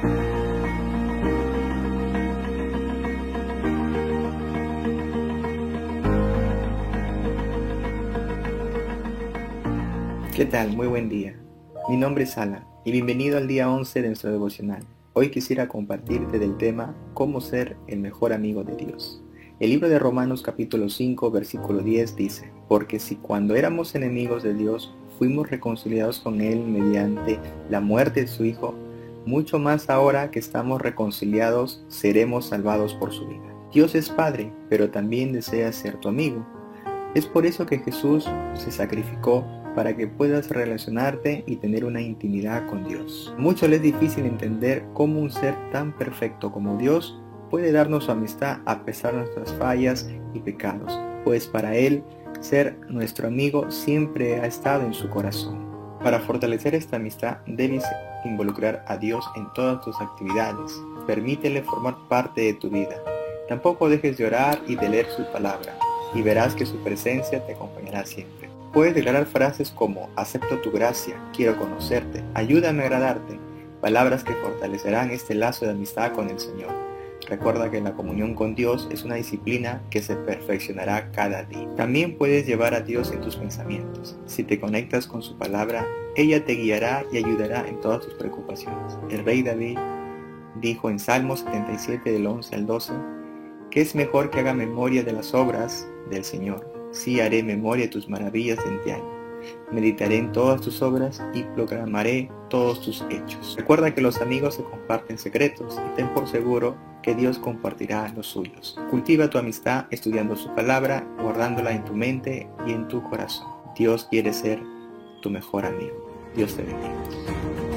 ¿Qué tal? Muy buen día. Mi nombre es Ala y bienvenido al día 11 de nuestro devocional. Hoy quisiera compartirte del tema Cómo ser el mejor amigo de Dios. El libro de Romanos capítulo 5 versículo 10 dice, Porque si cuando éramos enemigos de Dios fuimos reconciliados con Él mediante la muerte de su Hijo, mucho más ahora que estamos reconciliados seremos salvados por su vida. Dios es Padre, pero también desea ser tu amigo. Es por eso que Jesús se sacrificó para que puedas relacionarte y tener una intimidad con Dios. Mucho le es difícil entender cómo un ser tan perfecto como Dios puede darnos su amistad a pesar de nuestras fallas y pecados, pues para Él ser nuestro amigo siempre ha estado en su corazón. Para fortalecer esta amistad debes involucrar a Dios en todas tus actividades. Permítele formar parte de tu vida. Tampoco dejes de orar y de leer su palabra, y verás que su presencia te acompañará siempre. Puedes declarar frases como acepto tu gracia, quiero conocerte, ayúdame a agradarte, palabras que fortalecerán este lazo de amistad con el Señor. Recuerda que la comunión con Dios es una disciplina que se perfeccionará cada día. También puedes llevar a Dios en tus pensamientos. Si te conectas con su palabra, ella te guiará y ayudará en todas tus preocupaciones. El rey David dijo en Salmos 77 del 11 al 12, que es mejor que haga memoria de las obras del Señor Sí haré memoria de tus maravillas en año. Meditaré en todas tus obras y proclamaré todos tus hechos. Recuerda que los amigos se comparten secretos y ten por seguro que Dios compartirá los suyos. Cultiva tu amistad estudiando su palabra, guardándola en tu mente y en tu corazón. Dios quiere ser tu mejor amigo. Dios te bendiga.